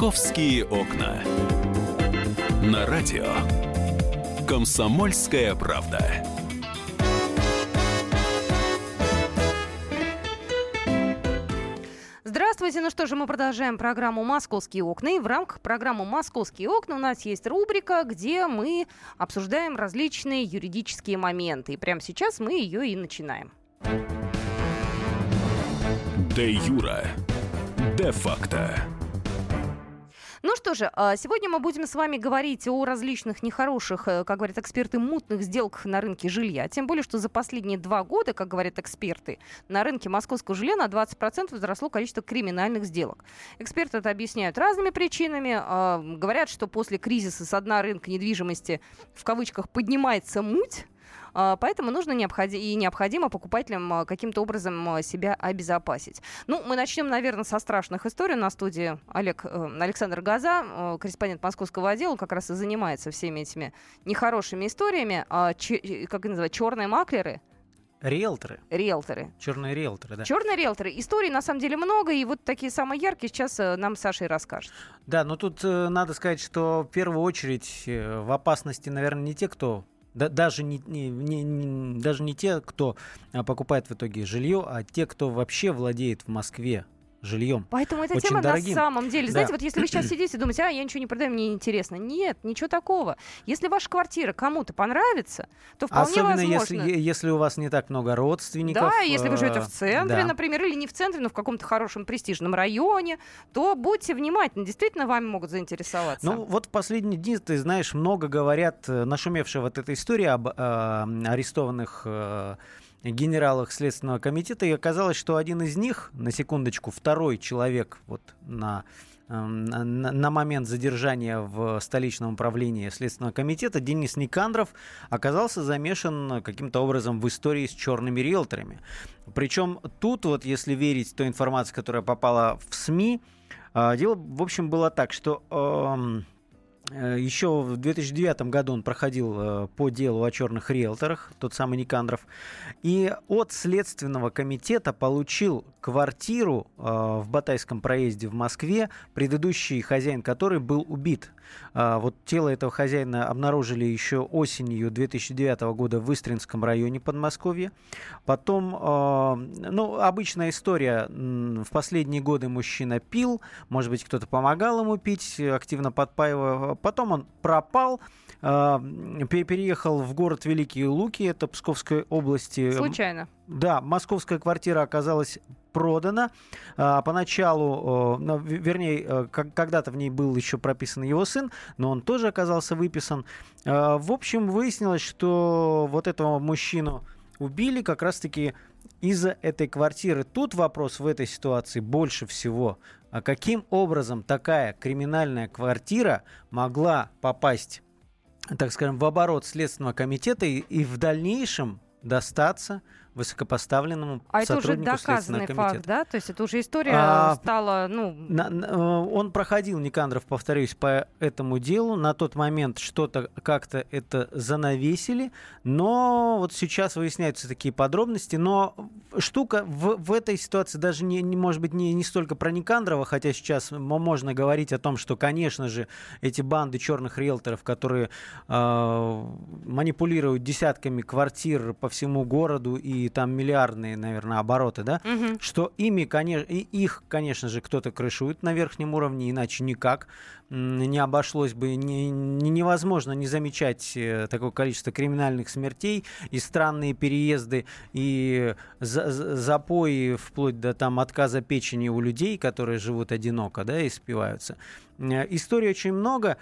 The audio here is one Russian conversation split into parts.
Московские окна. На радио. Комсомольская правда. Здравствуйте. Ну что же, мы продолжаем программу «Московские окна». И в рамках программы «Московские окна» у нас есть рубрика, где мы обсуждаем различные юридические моменты. И прямо сейчас мы ее и начинаем. Де юра. Де факто. Ну что же, а, сегодня мы будем с вами говорить о различных нехороших, э, как говорят эксперты, мутных сделках на рынке жилья. Тем более, что за последние два года, как говорят эксперты, на рынке московского жилья на 20% возросло количество криминальных сделок. Эксперты это объясняют разными причинами. А, говорят, что после кризиса с дна рынка недвижимости в кавычках поднимается муть, поэтому нужно необходи- и необходимо покупателям а, каким-то образом а, себя обезопасить. Ну, мы начнем, наверное, со страшных историй. На студии Олег, э, Александр Газа, э, корреспондент московского отдела, как раз и занимается всеми этими нехорошими историями. Ч- как их называют? Черные маклеры? Риэлторы. Риэлторы. Черные риэлторы, да. Черные риэлторы. Историй на самом деле много, и вот такие самые яркие сейчас э, нам Саша и расскажет. Да, но тут э, надо сказать, что в первую очередь э, в опасности, наверное, не те, кто да, даже, не, не, не, даже не те, кто а, покупает в итоге жилье, а те, кто вообще владеет в Москве жильем. Поэтому эта тема дорогим. на самом деле. Да. Знаете, вот если вы сейчас сидите и думаете, а, я ничего не продаю, мне интересно. Нет, ничего такого. Если ваша квартира кому-то понравится, то вполне Особенно возможно... если, если у вас не так много родственников. Да, если вы живете в э, центре, да. например, или не в центре, но в каком-то хорошем престижном районе, то будьте внимательны. Действительно, вами могут заинтересоваться. Ну, вот в последние дни, ты знаешь, много говорят, э, нашумевшая вот эта история об э, арестованных э, генералах Следственного комитета, и оказалось, что один из них, на секундочку, второй человек вот на эм, на, на момент задержания в столичном управлении Следственного комитета Денис Никандров оказался замешан каким-то образом в истории с черными риэлторами. Причем тут, вот если верить той информации, которая попала в СМИ, э, дело, в общем, было так, что Э, Еще в 2009 году он проходил э, по делу о черных риэлторах, тот самый Никандров. И от Следственного комитета получил квартиру э, в Батайском проезде в Москве, предыдущий хозяин которой был убит. Вот тело этого хозяина обнаружили еще осенью 2009 года в Истринском районе Подмосковья. Потом, ну, обычная история. В последние годы мужчина пил, может быть, кто-то помогал ему пить, активно подпаивая Потом он пропал, а, переехал в город Великие Луки, это Псковской области. Случайно. Да, московская квартира оказалась продана. А, поначалу, вернее, э, когда-то в ней был еще прописан его сын, но он тоже оказался выписан. А, в общем, выяснилось, что вот этого мужчину убили как раз-таки из-за этой квартиры. Тут вопрос в этой ситуации больше всего. А каким образом такая криминальная квартира могла попасть, так скажем, в оборот Следственного комитета и, и в дальнейшем достаться высокопоставленному а сотруднику это уже доказанный факт, да? То есть это уже история а, стала, ну... На, на, э, он проходил, Никандров, повторюсь, по этому делу. На тот момент что-то как-то это занавесили, но вот сейчас выясняются такие подробности. Но штука в, в этой ситуации даже не, не может быть не, не столько про Никандрова, хотя сейчас можно говорить о том, что, конечно же, эти банды черных риэлторов, которые э, манипулируют десятками квартир по всему городу и там миллиардные, наверное, обороты, да, угу. что ими, конечно, и их, конечно же, кто-то крышует на верхнем уровне, иначе никак не обошлось бы, не, не, невозможно не замечать э, такое количество криминальных смертей и странные переезды, и за, запои вплоть до там отказа печени у людей, которые живут одиноко, да, и спиваются. Э, историй очень много.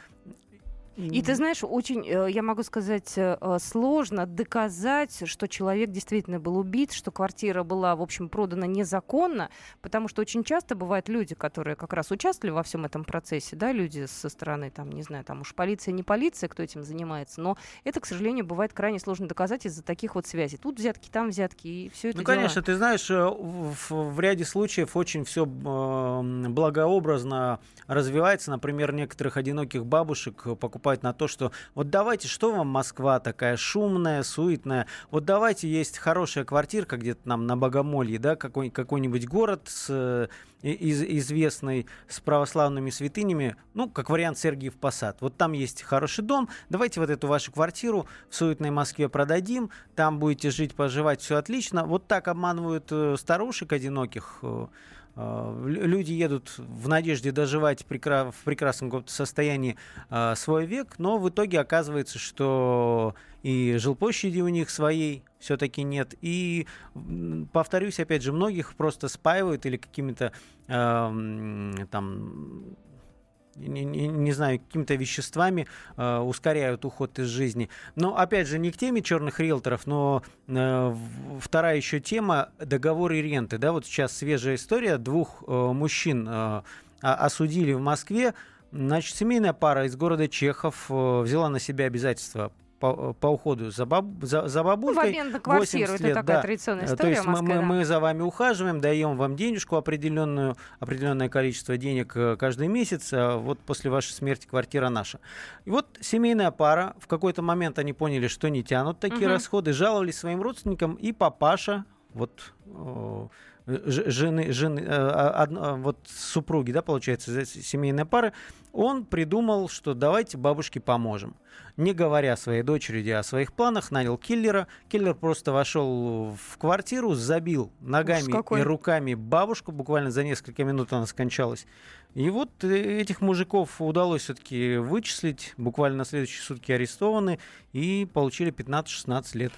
И ты знаешь, очень, э, я могу сказать, э, э, сложно доказать, что человек действительно был убит, что квартира была, в общем, продана незаконно, потому что очень часто бывают люди, которые как раз участвовали во всем этом процессе, да, люди со стороны, там, не знаю, там уж полиция, не полиция, кто этим занимается, но это, к сожалению, бывает крайне сложно доказать из-за таких вот связей. Тут взятки, там взятки, и все это Ну, дела. конечно, ты знаешь, в, в ряде случаев очень все благообразно развивается. Например, некоторых одиноких бабушек покупают наступают на то, что вот давайте, что вам Москва такая шумная, суетная, вот давайте есть хорошая квартирка где-то нам на Богомолье, да, какой, какой-нибудь город с э, из, известный с православными святынями, ну, как вариант Сергиев Посад. Вот там есть хороший дом, давайте вот эту вашу квартиру в суетной Москве продадим, там будете жить, поживать, все отлично. Вот так обманывают э, старушек одиноких, э, люди едут в надежде доживать в прекрасном состоянии свой век, но в итоге оказывается, что и жилплощади у них своей все-таки нет. И, повторюсь, опять же, многих просто спаивают или какими-то э, там не, не, не знаю, какими-то веществами э, ускоряют уход из жизни. Но, опять же, не к теме черных риэлторов, но э, вторая еще тема – договоры ренты. Да, вот сейчас свежая история. Двух э, мужчин э, осудили в Москве. Значит, семейная пара из города Чехов э, взяла на себя обязательства по, по уходу за, баб, за, за бабулькой. Ну, в на квартиру, лет, это такая да. традиционная история То есть Москве, мы, да. мы за вами ухаживаем, даем вам денежку определенную, определенное количество денег э, каждый месяц, а вот после вашей смерти квартира наша. И вот семейная пара, в какой-то момент они поняли, что не тянут такие угу. расходы, жаловались своим родственникам, и папаша, вот жены, жены э, а, одно, вот супруги, да, получается, семейная пара, он придумал, что давайте бабушке поможем. Не говоря своей дочери о своих планах, нанял киллера. Киллер просто вошел в квартиру, забил ногами и руками бабушку. Буквально за несколько минут она скончалась. И вот э, этих мужиков удалось все-таки вычислить. Буквально на следующие сутки арестованы и получили 15-16 лет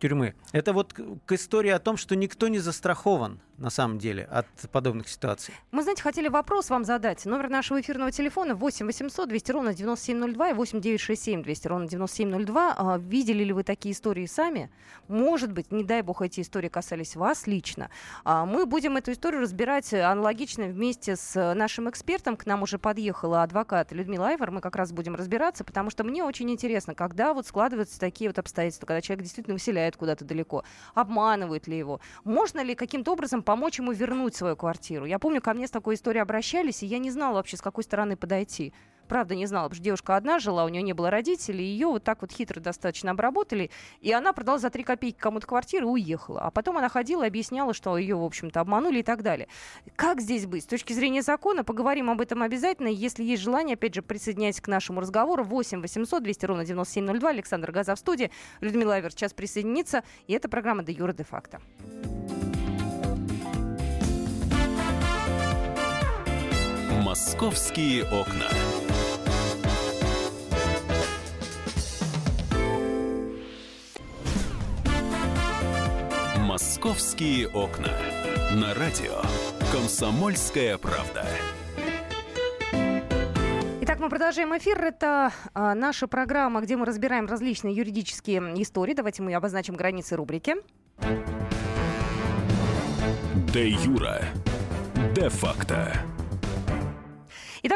тюрьмы. Это вот к истории о том, что никто не застрахован на самом деле от подобных ситуаций. Мы, знаете, хотели вопрос вам задать. Номер нашего эфирного телефона 8 800 200 ровно 9702 и 8 967 200 ровно 9702. А, видели ли вы такие истории сами? Может быть, не дай бог, эти истории касались вас лично. А, мы будем эту историю разбирать аналогично вместе с нашим экспертом. К нам уже подъехала адвокат Людмила Айвар. Мы как раз будем разбираться, потому что мне очень интересно, когда вот складываются такие вот обстоятельства, когда человек действительно выселяет куда-то далеко, обманывают ли его, можно ли каким-то образом помочь ему вернуть свою квартиру. Я помню, ко мне с такой историей обращались, и я не знала вообще, с какой стороны подойти правда не знала, потому что девушка одна жила, у нее не было родителей, ее вот так вот хитро достаточно обработали, и она продала за три копейки кому-то квартиру и уехала. А потом она ходила и объясняла, что ее, в общем-то, обманули и так далее. Как здесь быть? С точки зрения закона поговорим об этом обязательно. Если есть желание, опять же, присоединяйтесь к нашему разговору. 8 800 200 ровно 9702. Александр Газа в студии. Людмила Авер сейчас присоединится. И это программа «Де Юра де факто». «Московские окна». «Московские окна». На радио «Комсомольская правда». Итак, мы продолжаем эфир. Это а, наша программа, где мы разбираем различные юридические истории. Давайте мы обозначим границы рубрики. Де Юра. Де факто.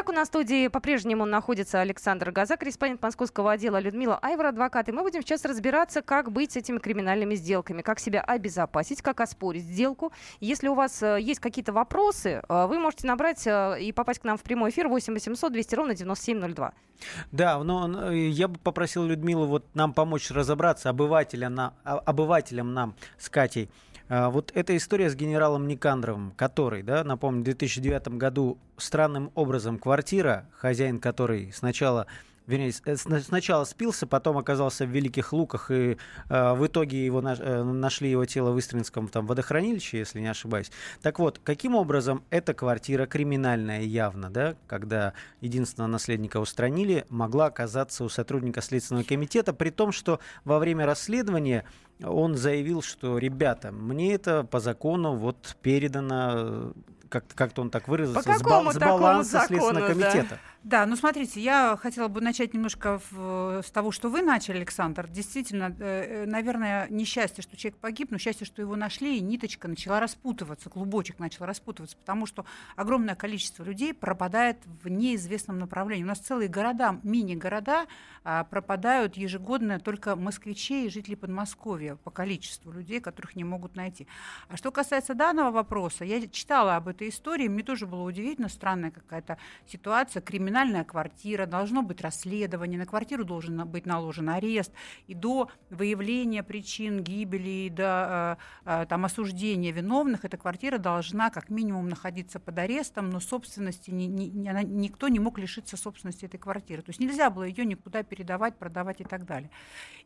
Итак, у нас в студии по-прежнему находится Александр Газа, корреспондент московского отдела Людмила Айвара, адвокат. И мы будем сейчас разбираться, как быть с этими криминальными сделками, как себя обезопасить, как оспорить сделку. Если у вас э, есть какие-то вопросы, э, вы можете набрать э, и попасть к нам в прямой эфир 8 800 200 ровно 9702. Да, но я бы попросил Людмилу вот нам помочь разобраться, обывателя на, а, обывателям нам с Катей, вот эта история с генералом Никандровым, который, да, напомню, в 2009 году странным образом квартира, хозяин которой сначала вернее, э, сначала спился, потом оказался в Великих Луках, и э, в итоге его наш, э, нашли его тело в Истринском там, водохранилище, если не ошибаюсь. Так вот, каким образом эта квартира криминальная явно, да, когда единственного наследника устранили, могла оказаться у сотрудника Следственного комитета, при том, что во время расследования он заявил, что, ребята, мне это по закону вот передано как-то как он так выразился, По какому с, баланса закону, Следственного комитета. Да? Да, ну смотрите, я хотела бы начать немножко в, с того, что вы начали, Александр. Действительно, э, э, наверное, несчастье, что человек погиб, но счастье, что его нашли, и ниточка начала распутываться, клубочек начал распутываться, потому что огромное количество людей пропадает в неизвестном направлении. У нас целые города, мини-города а, пропадают ежегодно только москвичей и жителей Подмосковья по количеству людей, которых не могут найти. А что касается данного вопроса, я читала об этой этой истории, мне тоже было удивительно, странная какая-то ситуация. Криминальная квартира, должно быть расследование, на квартиру должен быть наложен арест, и до выявления причин гибели, и до э, э, там, осуждения виновных, эта квартира должна как минимум находиться под арестом, но собственности ни, ни, она, никто не мог лишиться собственности этой квартиры. То есть нельзя было ее никуда передавать, продавать и так далее.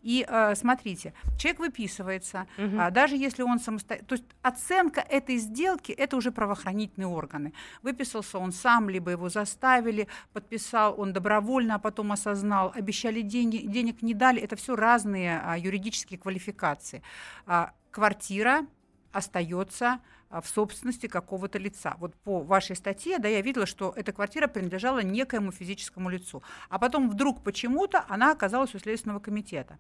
И э, смотрите, человек выписывается, угу. даже если он самостоятельно... То есть оценка этой сделки – это уже правоохранительные органы. Выписался он сам, либо его заставили, подписал он добровольно, а потом осознал, обещали деньги, денег не дали. Это все разные а, юридические квалификации. А, квартира остается в собственности какого-то лица. Вот по вашей статье, да, я видела, что эта квартира принадлежала некоему физическому лицу. А потом вдруг почему-то она оказалась у Следственного комитета.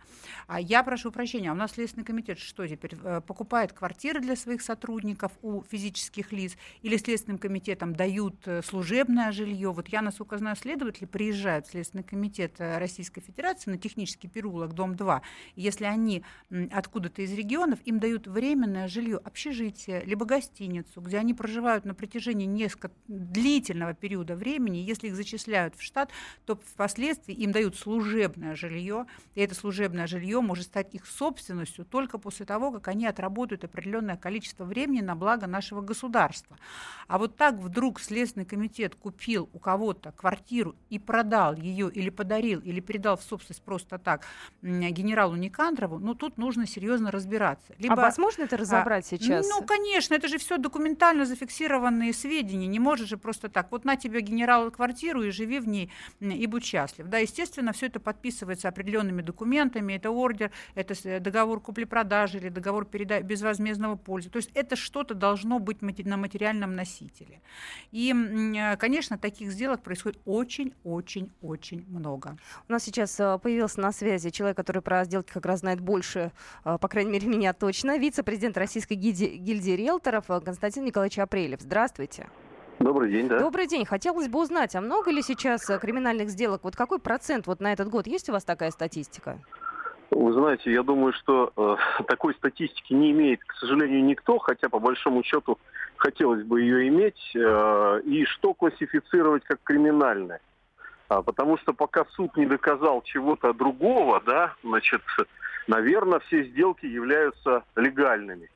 А я прошу прощения, а у нас Следственный комитет что теперь э, покупает квартиры для своих сотрудников у физических лиц или Следственным комитетом дают э, служебное жилье? Вот я, насколько знаю, следователи приезжают в Следственный комитет э, Российской Федерации на технический переулок, дом 2. И если они откуда-то из регионов, им дают временное жилье, общежитие, либо гостиницу, гостиницу, где они проживают на протяжении несколько длительного периода времени, если их зачисляют в штат, то впоследствии им дают служебное жилье, и это служебное жилье может стать их собственностью только после того, как они отработают определенное количество времени на благо нашего государства. А вот так вдруг Следственный комитет купил у кого-то квартиру и продал ее или подарил, или передал в собственность просто так генералу Никандрову, ну тут нужно серьезно разбираться. Либо, а возможно это разобрать а, сейчас? Ну, конечно, это же все документально зафиксированные сведения. Не можешь же просто так. Вот на тебе генерал квартиру и живи в ней и будь счастлив. Да, естественно, все это подписывается определенными документами. Это ордер, это договор купли-продажи или договор переда- безвозмездного пользы. То есть это что-то должно быть на материальном носителе. И, конечно, таких сделок происходит очень-очень-очень много. У нас сейчас э, появился на связи человек, который про сделки как раз знает больше, э, по крайней мере, меня точно. Вице-президент Российской гильдии риэлторов Сахаров Константин Николаевич Апрелев. Здравствуйте. Добрый день, да. Добрый день. Хотелось бы узнать, а много ли сейчас э, криминальных сделок? Вот какой процент вот на этот год? Есть у вас такая статистика? Вы знаете, я думаю, что э, такой статистики не имеет, к сожалению, никто, хотя по большому счету хотелось бы ее иметь. Э, и что классифицировать как криминальное? А, потому что пока суд не доказал чего-то другого, да, значит, наверное, все сделки являются легальными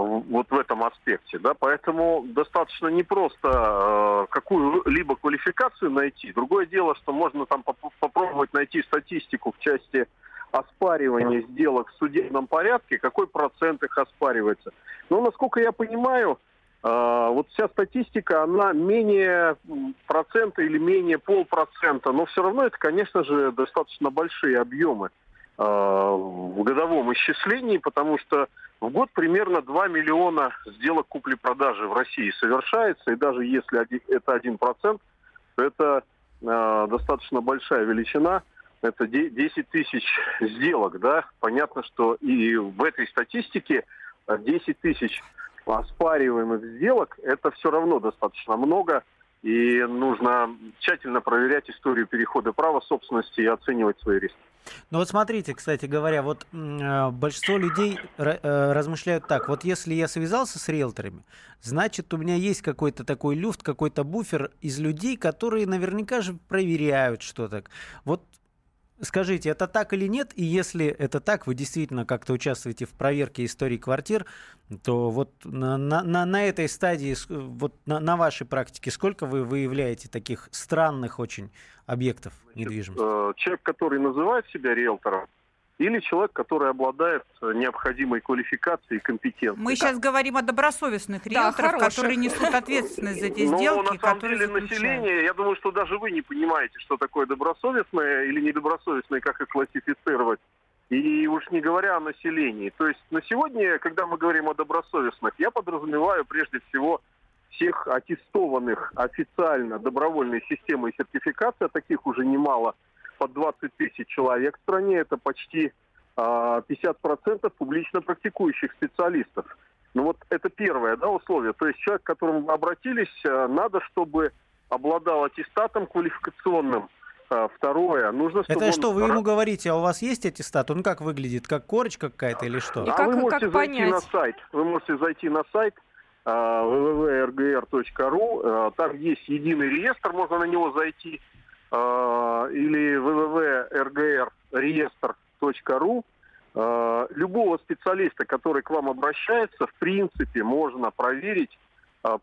вот в этом аспекте. Да? Поэтому достаточно непросто э, какую-либо квалификацию найти. Другое дело, что можно там поп- попробовать найти статистику в части оспаривания сделок в судебном порядке, какой процент их оспаривается. Но, насколько я понимаю, э, вот вся статистика, она менее процента или менее полпроцента, но все равно это, конечно же, достаточно большие объемы в годовом исчислении, потому что в год примерно 2 миллиона сделок купли-продажи в России совершается, и даже если это 1%, то это э, достаточно большая величина, это 10 тысяч сделок, да, понятно, что и в этой статистике 10 тысяч оспариваемых сделок, это все равно достаточно много, и нужно тщательно проверять историю перехода права собственности и оценивать свои риски. Ну вот смотрите, кстати говоря, вот э, большинство людей э, размышляют так, вот если я связался с риэлторами, значит у меня есть какой-то такой люфт, какой-то буфер из людей, которые наверняка же проверяют что-то. Вот Скажите, это так или нет? И если это так, вы действительно как-то участвуете в проверке истории квартир, то вот на, на, на этой стадии, вот на, на вашей практике, сколько вы выявляете таких странных очень объектов недвижимости? Э, человек, который называет себя риэлтором, или человек, который обладает э, необходимой квалификацией и компетенцией. Мы сейчас говорим о добросовестных риэлторах, да, которые несут ответственность за эти сделки. Но на самом деле население, я думаю, что даже вы не понимаете, что такое добросовестное или недобросовестное, как их классифицировать. И уж не говоря о населении. То есть на сегодня, когда мы говорим о добросовестных, я подразумеваю прежде всего всех аттестованных официально добровольной системой сертификации, а таких уже немало – под 20 тысяч человек в стране, это почти 50% а, публично практикующих специалистов. Ну вот это первое да, условие. То есть человек, к которому вы обратились, а, надо, чтобы обладал аттестатом квалификационным. А, второе, нужно, чтобы Это что, он... вы ему говорите, а у вас есть аттестат? Он как выглядит? Как корочка какая-то или что? И а как, вы можете как зайти понять? на сайт. Вы можете зайти на сайт www.rgr.ru. Там есть единый реестр, можно на него зайти. Или www.rgrreестр.ru. Любого специалиста, который к вам обращается, в принципе, можно проверить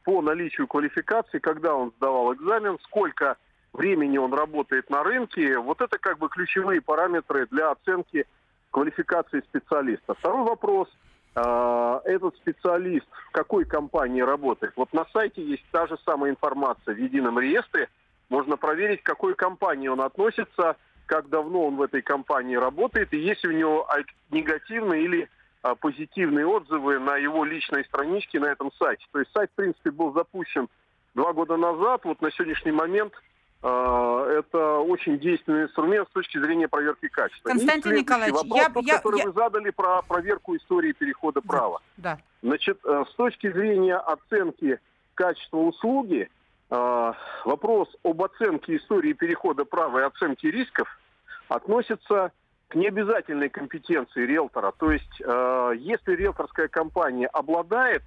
по наличию квалификации, когда он сдавал экзамен, сколько времени он работает на рынке. Вот это как бы ключевые параметры для оценки квалификации специалиста. Второй вопрос. А, этот специалист в какой компании работает? Вот на сайте есть та же самая информация в едином реестре. Можно проверить, к какой компании он относится, как давно он в этой компании работает, и есть у него негативные или а, позитивные отзывы на его личной страничке на этом сайте. То есть сайт, в принципе, был запущен два года назад. Вот на сегодняшний момент а, это очень действенный инструмент с точки зрения проверки качества. Константин Николаевич, вопрос, я, тот, я, который я... вы задали про проверку истории перехода права. Да. Значит, э, с точки зрения оценки качества услуги, вопрос об оценке истории перехода права и оценке рисков относится к необязательной компетенции риэлтора. То есть, э, если риэлторская компания обладает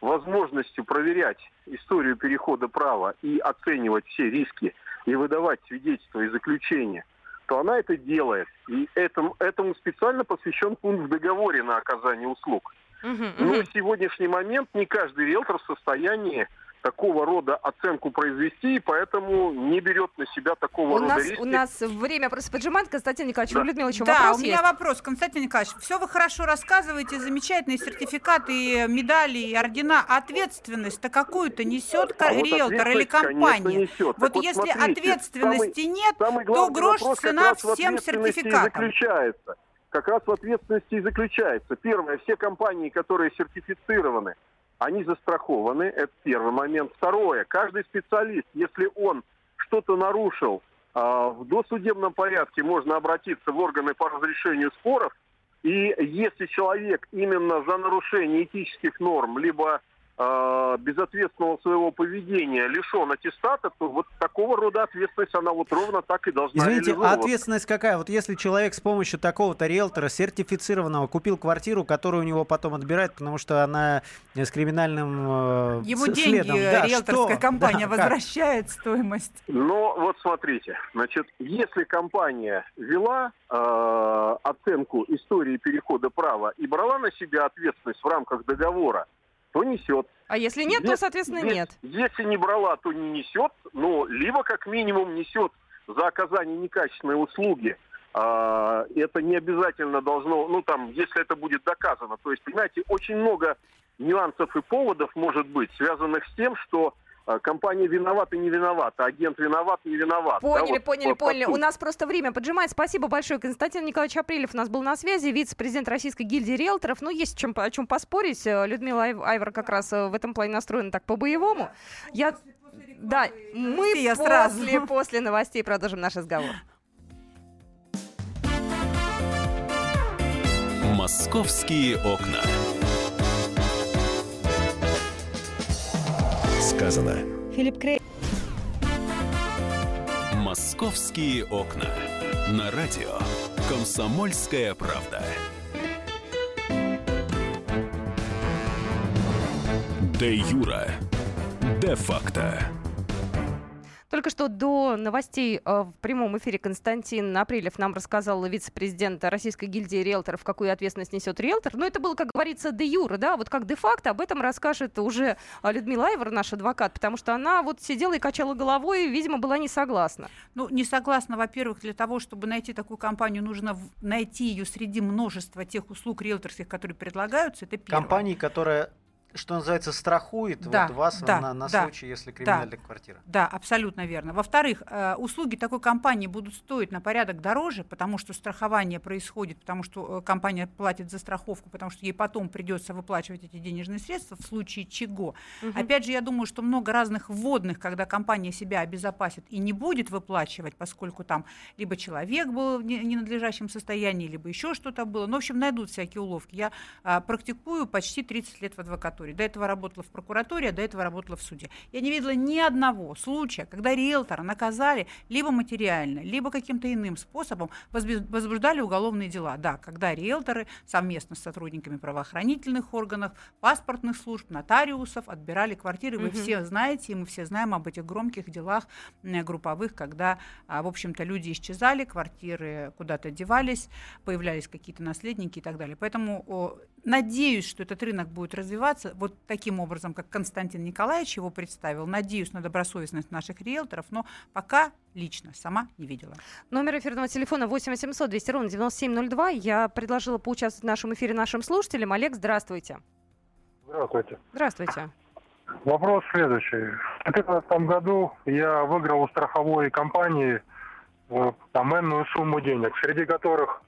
возможностью проверять историю перехода права и оценивать все риски и выдавать свидетельства и заключения, то она это делает. И этому, этому специально посвящен пункт в договоре на оказание услуг. Но в сегодняшний момент не каждый риэлтор в состоянии такого рода оценку произвести, и поэтому не берет на себя такого У рода нас, риски. у нас время просто поджимает. Константин Николаевич, Да. у Людмилы еще да, вопрос у меня есть. вопрос, Константин Николаевич. Все вы хорошо рассказываете, замечательные сертификаты, медали и ордена. Ответственность-то какую-то несет А вот риэлтор или ответственность, конечно, компания? несет. Вот Так если смотрите, ответственности нет, Самый то грош цена всем сертификатам. заключается. Как раз в ответственности и заключается. Первое, все компании, которые сертифицированы, они застрахованы. Это первый момент. Второе, каждый специалист, если он что-то нарушил, а, в досудебном порядке можно обратиться в органы по разрешению споров. И если человек именно за нарушение этических норм, либо э, безответственного своего поведения лишен аттестата, то вот такого рода ответственность, она вот ровно так и должна Извините, а ответственность какая? Вот если человек с помощью такого-то риэлтора сертифицированного купил квартиру, которую у него потом отбирают, потому что она с криминальным э, Ему с- деньги следом. Да, риэлторская что? компания Да, как? возвращает стоимость. Но вот смотрите, значит, если компания вела э, оценку истории перехода права и брала на себя ответственность в рамках договора, то несет. А если нет, то, Если- соответственно, если- нет. Если не брала, то не несет, но либо как минимум несет за оказание некачественной услуги. А, это не обязательно должно, ну там, если это будет доказано. То есть, понимаете, очень много нюансов и поводов может быть, связанных с тем, что компания виновата, не виновата, агент виноват, не виноват. Да, Поняли, вот поняли, по- по поняли. У нас просто время поджимает. Спасибо большое. Константин Николаевич Апрелев у нас был на связи, вице-президент Российской гильдии риэлторов. Ну, есть чем, о чем поспорить. Э, Людмила Ай- Айвар как раз э, в этом плане настроена так по-боевому. Я... Да, мы я после, сразу. после новостей продолжим наш разговор. Московские окна. Сказано. Филипп Крей. Московские окна. На радио. Комсомольская правда. Де Юра. Де факто. Только что до новостей э, в прямом эфире Константин Апрелев нам рассказал вице-президент Российской гильдии риэлторов, какую ответственность несет риэлтор. Но это было, как говорится, де юра, да, вот как де-факто об этом расскажет уже э, Людмила Айвар, наш адвокат, потому что она вот сидела и качала головой и, видимо, была не согласна. Ну, не согласна, во-первых, для того, чтобы найти такую компанию, нужно найти ее среди множества тех услуг риэлторских, которые предлагаются. Это первое. Компании, которая, что называется, страхует Да, вот вас да, на, на да, случай, если криминальная квартира. Да, абсолютно верно. Во-вторых, э, услуги такой компании будут стоить на порядок дороже, потому что страхование происходит, потому что э, компания платит за страховку, потому что ей потом придется выплачивать эти денежные средства в случае чего. Мгм. Опять же, я думаю, что много разных вводных, когда компания себя обезопасит и не будет выплачивать, поскольку там либо человек был в не- ненадлежащем состоянии, либо еще что-то было. Ну, в общем, найдут всякие уловки. Я а, практикую почти 30 лет в адвокатуре. Истории. До этого работала в прокуратуре, а до этого работала в суде. Я не видела ни одного случая, когда риэлтора наказали либо материально, либо каким-то иным способом возбуждали уголовные дела. Да, когда риэлторы совместно с сотрудниками правоохранительных органов, паспортных служб, нотариусов отбирали квартиры. Вы угу. все знаете, и мы все знаем об этих громких делах групповых, когда, а, в общем-то, люди исчезали, квартиры куда-то девались, появлялись какие-то наследники и так далее. Поэтому надеюсь, что этот рынок будет развиваться вот таким образом, как Константин Николаевич его представил. Надеюсь на добросовестность наших риэлторов, но пока лично сама не видела. Номер эфирного телефона 8 800 200 ровно 9702. Я предложила поучаствовать в нашем эфире нашим слушателям. Олег, здравствуйте. Здравствуйте. Здравствуйте. Вопрос следующий. В 2015 году я выиграл у страховой компании э, там энную сумму денег, среди которых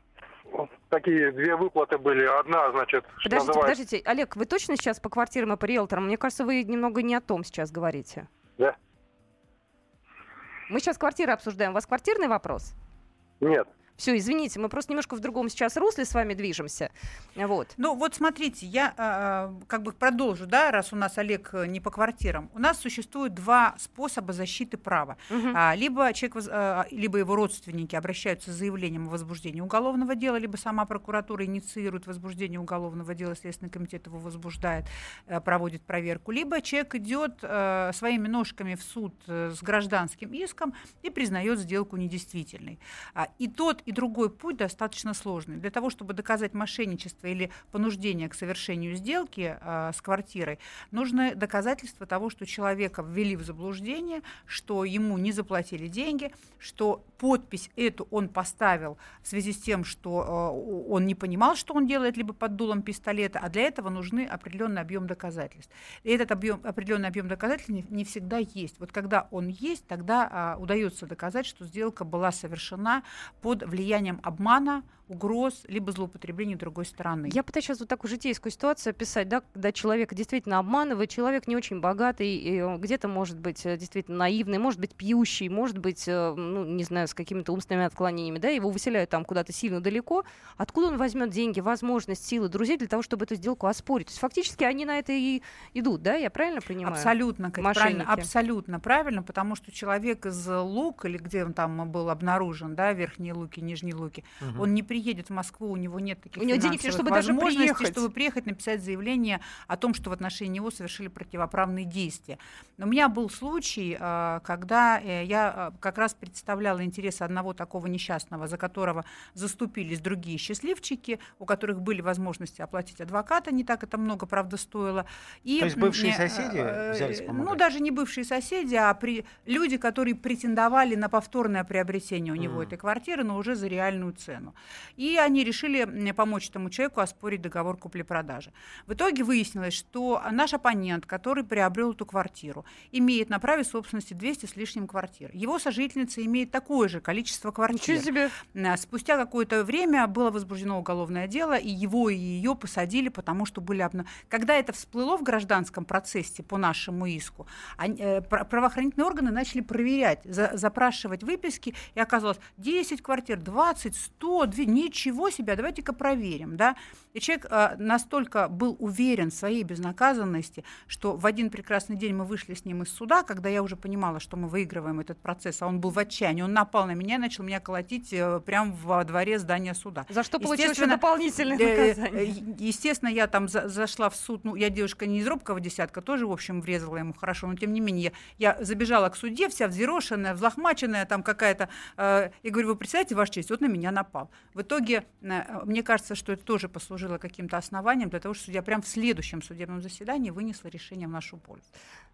такие две выплаты были. Одна, значит, Подождите, называется... подождите. Олег, вы точно сейчас по квартирам и по риэлторам? Мне кажется, вы немного не о том сейчас говорите. Да. Мы сейчас квартиры обсуждаем. У вас квартирный вопрос? Нет. Все, извините, мы просто немножко в другом сейчас русле с вами движемся. Вот. Ну вот смотрите, я э, как бы продолжу, да, раз у нас Олег э, не по квартирам. У нас существует два способа защиты права. Угу. А, либо человек, э, либо его родственники обращаются с заявлением о возбуждении уголовного дела, либо сама прокуратура инициирует возбуждение уголовного дела, Следственный комитет его возбуждает, э, проводит проверку. Либо человек идет э, своими ножками в суд э, с гражданским иском и признает сделку недействительной. А, и тот, и другой путь достаточно сложный. Для того, чтобы доказать мошенничество или понуждение к совершению сделки э, с квартирой, нужно доказательство того, что человека ввели в заблуждение, что ему не заплатили деньги, что подпись эту он поставил в связи с тем, что э, он не понимал, что он делает, либо под дулом пистолета, а для этого нужны определенный объем доказательств. И этот объем, определенный объем доказательств не, не всегда есть. Вот когда он есть, тогда э, удается доказать, что сделка была совершена под влиянием обмана, угроз, либо злоупотребления другой стороны. Я пытаюсь сейчас вот такую житейскую ситуацию описать, да, когда человек действительно обманывает, человек не очень богатый, где-то может быть э, действительно наивный, может быть пьющий, может быть, э, ну, не знаю, с какими-то умственными отклонениями, да, его выселяют там куда-то сильно далеко. Откуда он возьмет деньги, возможность, силы друзей для того, чтобы эту сделку оспорить? То есть фактически они на это и идут, да, я правильно понимаю? Абсолютно, Кать, правильно, абсолютно правильно, потому что человек из Лук, или где он там был обнаружен, да, верхние Луки, нижние Луки, угу. он не приедет в Москву, у него нет таких у него денег, чтобы даже приехать. чтобы приехать, написать заявление о том, что в отношении него совершили противоправные действия. Но у меня был случай, а, когда э, я а, как раз представляла интересы одного такого несчастного, за которого заступились другие счастливчики, у которых были возможности оплатить адвоката, не так это много, правда, стоило. И, То есть бывшие соседи э, взялись помогать? Ну, даже не бывшие соседи, а при... люди, которые претендовали на повторное приобретение у него mm. этой квартиры, но уже за реальную цену. И они решили помочь этому человеку оспорить договор купли-продажи. В итоге выяснилось, что наш оппонент, который приобрел эту квартиру, имеет на праве собственности 200 с лишним квартир. Его сожительница имеет такое же количество квартир. себе. Спустя какое-то время было возбуждено уголовное дело, и его и ее посадили, потому что были обна... Когда это всплыло в гражданском процессе по нашему иску, они, э, правоохранительные органы начали проверять, за, запрашивать выписки, и оказалось 10 квартир, 20, 100, 2, ничего себе, давайте-ка проверим, да. И человек э, настолько был уверен в своей безнаказанности, что в один прекрасный день мы вышли с ним из суда, когда я уже понимала, что мы выигрываем этот процесс, а он был в отчаянии, он напал на меня и начал меня колотить э, прямо во дворе здания суда. За что получилось дополнительное э, наказание? Естественно, я там за, зашла в суд, ну, я девушка не из робкого десятка, тоже, в общем, врезала ему хорошо, но тем не менее, я, я забежала к суде, вся взъерошенная, взлохмаченная, там какая-то, э, и говорю, вы представляете, Ваша честь, вот на меня напал. В итоге Э, мне кажется, что это тоже послужило каким-то основанием для того, что судья прямо в следующем судебном заседании вынесла решение в нашу пользу.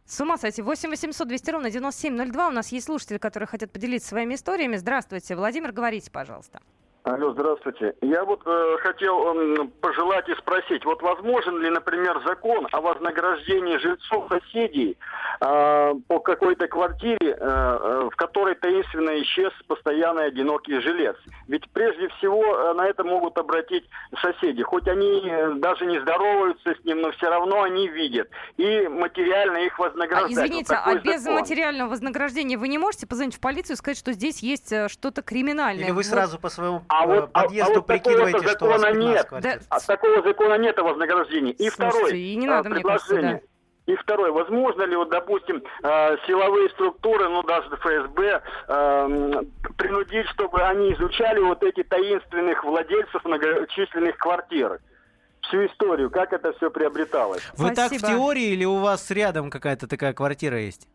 С ума сойти. 8 800 200 ровно 9702. У нас есть слушатели, которые хотят поделиться своими историями. Здравствуйте. Владимир, говорите, пожалуйста. Алло, здравствуйте. Я вот э, хотел э, пожелать и спросить, вот возможен ли, например, закон о вознаграждении жильцов соседей э, по какой-то квартире, э, э, в которой таинственно исчез постоянный одинокий жилец. Ведь прежде всего э, на это могут обратить соседи. Хоть они э, даже не здороваются с ним, но все равно они видят. И материально их А, вознаграждать. извините, Вот а без закон. материального вознаграждения вы не можете позвонить в полицию и сказать, что здесь есть что-то криминальное? Или вы Вот. сразу по своему А э, вот- а- а подъезду вот прикидываете, что у вас закона 15 нет. квартир? Да, А такого закона нет о вознаграждении. И Слушайте, второй и не э, надо, мне кажется, предложение. И второе, возможно ли, вот, допустим, э, силовые структуры, ну даже ФСБ, э, принудить, чтобы они изучали вот эти таинственных владельцев многочисленных квартир? Всю историю, как это все приобреталось. Вы так в теории или у вас рядом какая-то такая квартира есть?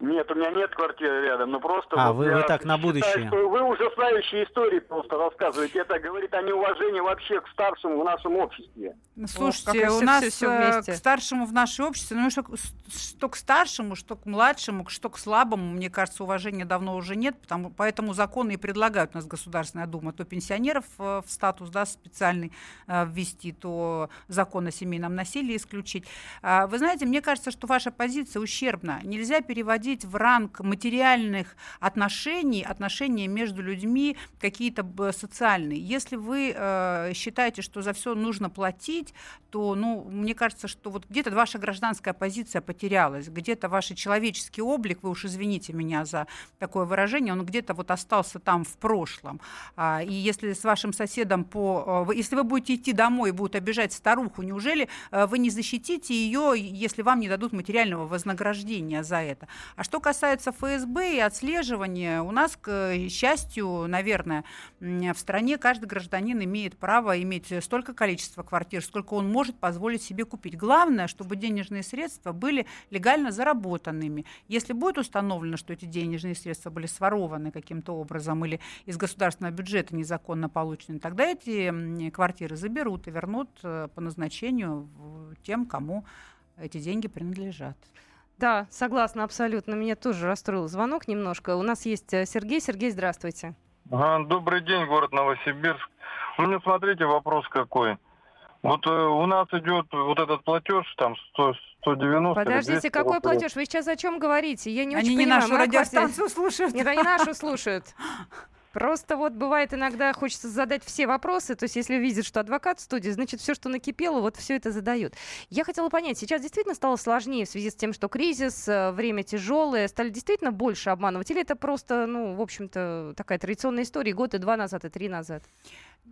Нет, у меня нет квартиры рядом, но просто... А, вот вы- я вы так на считаю, будущее. что вы ужасающие истории просто рассказываете. Это говорит о неуважении вообще к старшему в нашем обществе. Слушайте, как раз у нас всё э, вместе. к старшему в нашей обществе, ну что, к- что к старшему, что к младшему, что к слабому, мне кажется, уважения давно уже нет, потому, поэтому законы и предлагают у нас Государственная Дума, то пенсионеров э, в статус да, специальный э, ввести, то закон о семейном насилии исключить. А, Вы знаете, мне кажется, что ваша позиция ущербна. Нельзя переводить в ранг материальных отношений, отношения между людьми какие-то социальные. Если вы э, считаете, что за все нужно платить, то, ну, мне кажется, что вот где-то ваша гражданская позиция потерялась, где-то ваш человеческий облик, вы уж извините меня за такое выражение, он где-то вот остался там в прошлом. А, и если с вашим соседом по... э, Если вы будете идти домой и будут обижать старуху, неужели э, вы не защитите ее, если вам не дадут материального вознаграждения за это? А что касается ФСБ и отслеживания, у нас, к э, счастью, наверное, в стране каждый гражданин имеет право иметь столько количества квартир, сколько он может позволить себе купить. Главное, чтобы денежные средства были легально заработанными. Если будет установлено, что эти денежные средства были сворованы каким-то образом или из государственного бюджета незаконно получены, тогда эти квартиры заберут и вернут э, по назначению тем, кому эти деньги принадлежат. Да, согласна абсолютно. Меня тоже расстроил звонок немножко. У нас есть э, Сергей. Сергей, здравствуйте. Ага, добрый день, город Новосибирск. У меня, смотрите, вопрос какой. Вот э, у нас идет вот этот платеж, там 100, 190 или Подождите, 200 какой платеж? Вы сейчас о чем говорите? Я не Они очень не понимаю. нашу радиостанцию слушают. Нет, они нашу слушают. Просто вот бывает иногда хочется задать все вопросы, то есть если видят, что адвокат в студии, значит все, что накипело, вот все это задают. Я хотела понять, сейчас действительно стало сложнее в связи с тем, что кризис, э, время тяжелое, стали действительно больше обманывать, или это просто, ну, в общем-то, такая традиционная история, год и два назад, и три назад?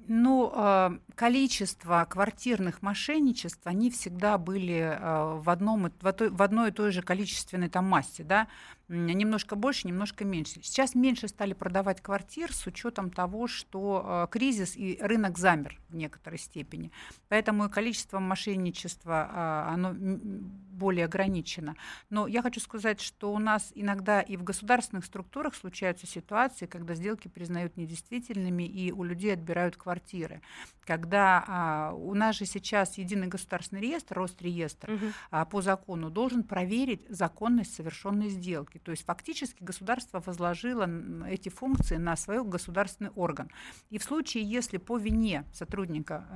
Ну, э, количество квартирных мошенничеств, они всегда были э, в, одном, в, одной и той же количественной там массе, да, немножко больше, немножко меньше. Сейчас меньше стали продавать квартир с учетом того, что э, кризис и рынок замер в некоторой степени. Поэтому и количество мошенничества, оно более ограничено. Но я хочу сказать, что у нас иногда и в государственных структурах случаются ситуации, когда сделки признают недействительными и у людей отбирают квартиры. Когда а, у нас же сейчас единый государственный реестр, Росреестр, а, по закону должен проверить законность совершенной сделки. То есть фактически государство возложило эти функции на свой государственный орган. И в случае, если по вине сотрудника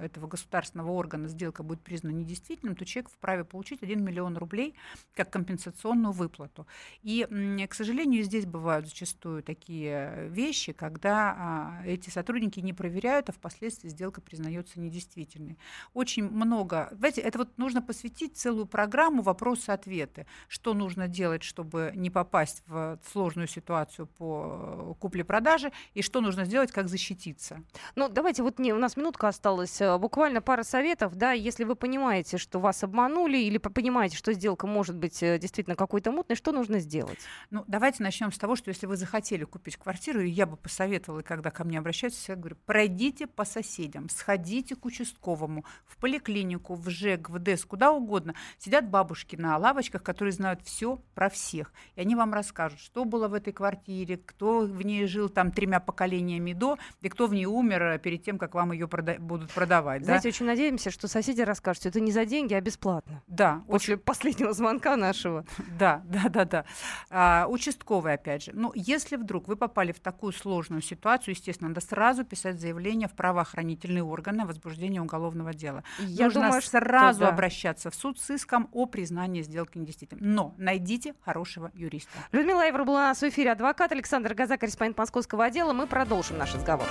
э, этого государственного органа сделка будет признана недействительным, то человек вправе получить 1 миллион рублей как компенсационную выплату. И, к сожалению, здесь бывают зачастую такие вещи, когда а, эти сотрудники не проверяют, а впоследствии сделка признается недействительной. Очень много. Знаете, это вот нужно посвятить целую программу вопросы-ответы. Что нужно делать, чтобы не попасть в сложную ситуацию по э, купле-продаже, и что нужно сделать, как защититься. Ну, давайте, вот не, у нас минутка осталась. э, Буквально пара советов, да, если вы понимаете, что вас обманули, или по- понимаете, что сделка может быть э, действительно какой-то мутной, что нужно сделать? Ну, давайте начнем с того, что если вы захотели купить квартиру, и я бы посоветовала, когда ко мне обращаются, я говорю, пройдите по соседям, сходите к участковому, в поликлинику, в ЖЭК, в ДЭС, куда угодно. Сидят бабушки на лавочках, которые знают все про всех. И они вам расскажут, что было в этой квартире, кто в ней жил там тремя поколениями до, и кто в ней умер э, перед тем, как вам ее будут продавать. да. Знаете, очень надеемся, что соседи расскажут, что это не за деньги, а бесплатно. Да, Да, После последнего звонка нашего. Да, да, да, да. А, участковый, опять же. Ну, если вдруг вы попали в такую сложную ситуацию, естественно, надо сразу писать заявление в правоохранительные органы о возбуждении уголовного дела. Я Нужно думаю, что сразу да. обращаться в суд с иском о признании сделки недействительной. Но найдите хорошего юриста. Людмила Айвер была у нас в эфире. Адвокат Александр Газа, корреспондент московского отдела. Мы продолжим наш разговор.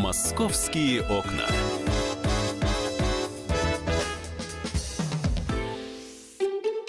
«Московские окна».